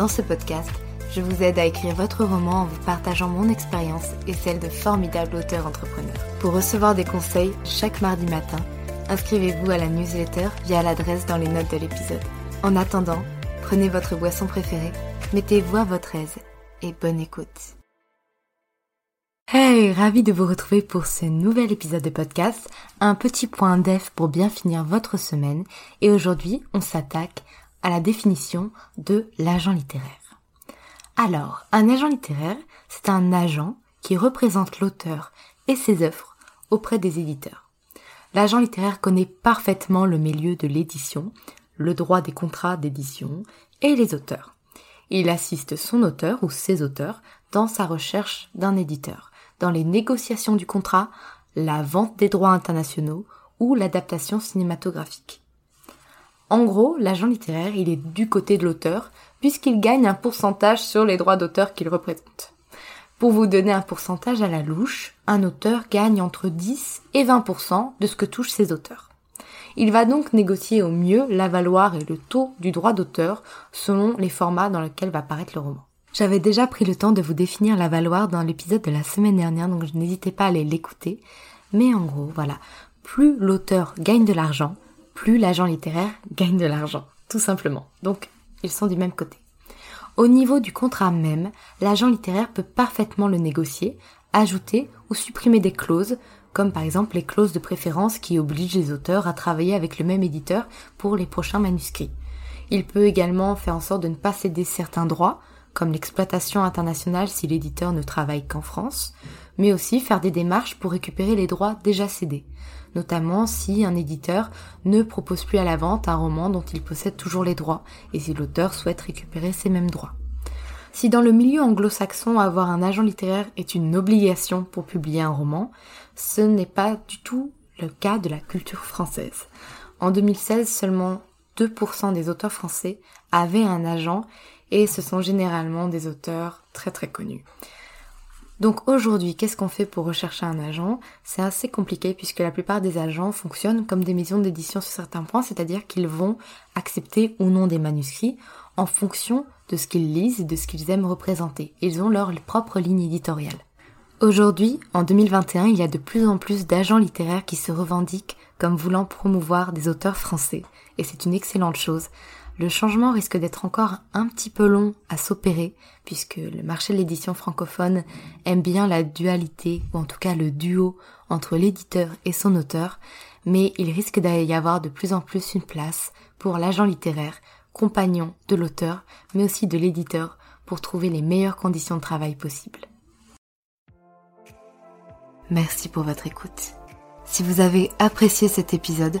Dans ce podcast, je vous aide à écrire votre roman en vous partageant mon expérience et celle de formidables auteurs entrepreneurs. Pour recevoir des conseils chaque mardi matin, inscrivez-vous à la newsletter via l'adresse dans les notes de l'épisode. En attendant, prenez votre boisson préférée, mettez-vous à votre aise et bonne écoute. Hey, ravi de vous retrouver pour ce nouvel épisode de podcast, un petit point def pour bien finir votre semaine et aujourd'hui on s'attaque à la définition de l'agent littéraire. Alors, un agent littéraire, c'est un agent qui représente l'auteur et ses œuvres auprès des éditeurs. L'agent littéraire connaît parfaitement le milieu de l'édition, le droit des contrats d'édition et les auteurs. Il assiste son auteur ou ses auteurs dans sa recherche d'un éditeur dans les négociations du contrat, la vente des droits internationaux ou l'adaptation cinématographique. En gros, l'agent littéraire, il est du côté de l'auteur, puisqu'il gagne un pourcentage sur les droits d'auteur qu'il représente. Pour vous donner un pourcentage à la louche, un auteur gagne entre 10 et 20% de ce que touchent ses auteurs. Il va donc négocier au mieux la valoir et le taux du droit d'auteur selon les formats dans lesquels va paraître le roman. J'avais déjà pris le temps de vous définir la valoir dans l'épisode de la semaine dernière, donc je n'hésitez pas à aller l'écouter. Mais en gros, voilà, plus l'auteur gagne de l'argent, plus l'agent littéraire gagne de l'argent, tout simplement. Donc, ils sont du même côté. Au niveau du contrat même, l'agent littéraire peut parfaitement le négocier, ajouter ou supprimer des clauses, comme par exemple les clauses de préférence qui obligent les auteurs à travailler avec le même éditeur pour les prochains manuscrits. Il peut également faire en sorte de ne pas céder certains droits, comme l'exploitation internationale si l'éditeur ne travaille qu'en France, mais aussi faire des démarches pour récupérer les droits déjà cédés, notamment si un éditeur ne propose plus à la vente un roman dont il possède toujours les droits et si l'auteur souhaite récupérer ces mêmes droits. Si dans le milieu anglo-saxon avoir un agent littéraire est une obligation pour publier un roman, ce n'est pas du tout le cas de la culture française. En 2016, seulement 2% des auteurs français avaient un agent et ce sont généralement des auteurs très très connus. Donc aujourd'hui, qu'est-ce qu'on fait pour rechercher un agent? C'est assez compliqué puisque la plupart des agents fonctionnent comme des maisons d'édition sur certains points, c'est-à-dire qu'ils vont accepter ou non des manuscrits en fonction de ce qu'ils lisent et de ce qu'ils aiment représenter. Ils ont leur propre ligne éditoriale. Aujourd'hui, en 2021, il y a de plus en plus d'agents littéraires qui se revendiquent comme voulant promouvoir des auteurs français, et c'est une excellente chose, le changement risque d'être encore un petit peu long à s'opérer, puisque le marché de l'édition francophone aime bien la dualité, ou en tout cas le duo entre l'éditeur et son auteur, mais il risque d'y avoir de plus en plus une place pour l'agent littéraire, compagnon de l'auteur, mais aussi de l'éditeur, pour trouver les meilleures conditions de travail possibles. Merci pour votre écoute. Si vous avez apprécié cet épisode,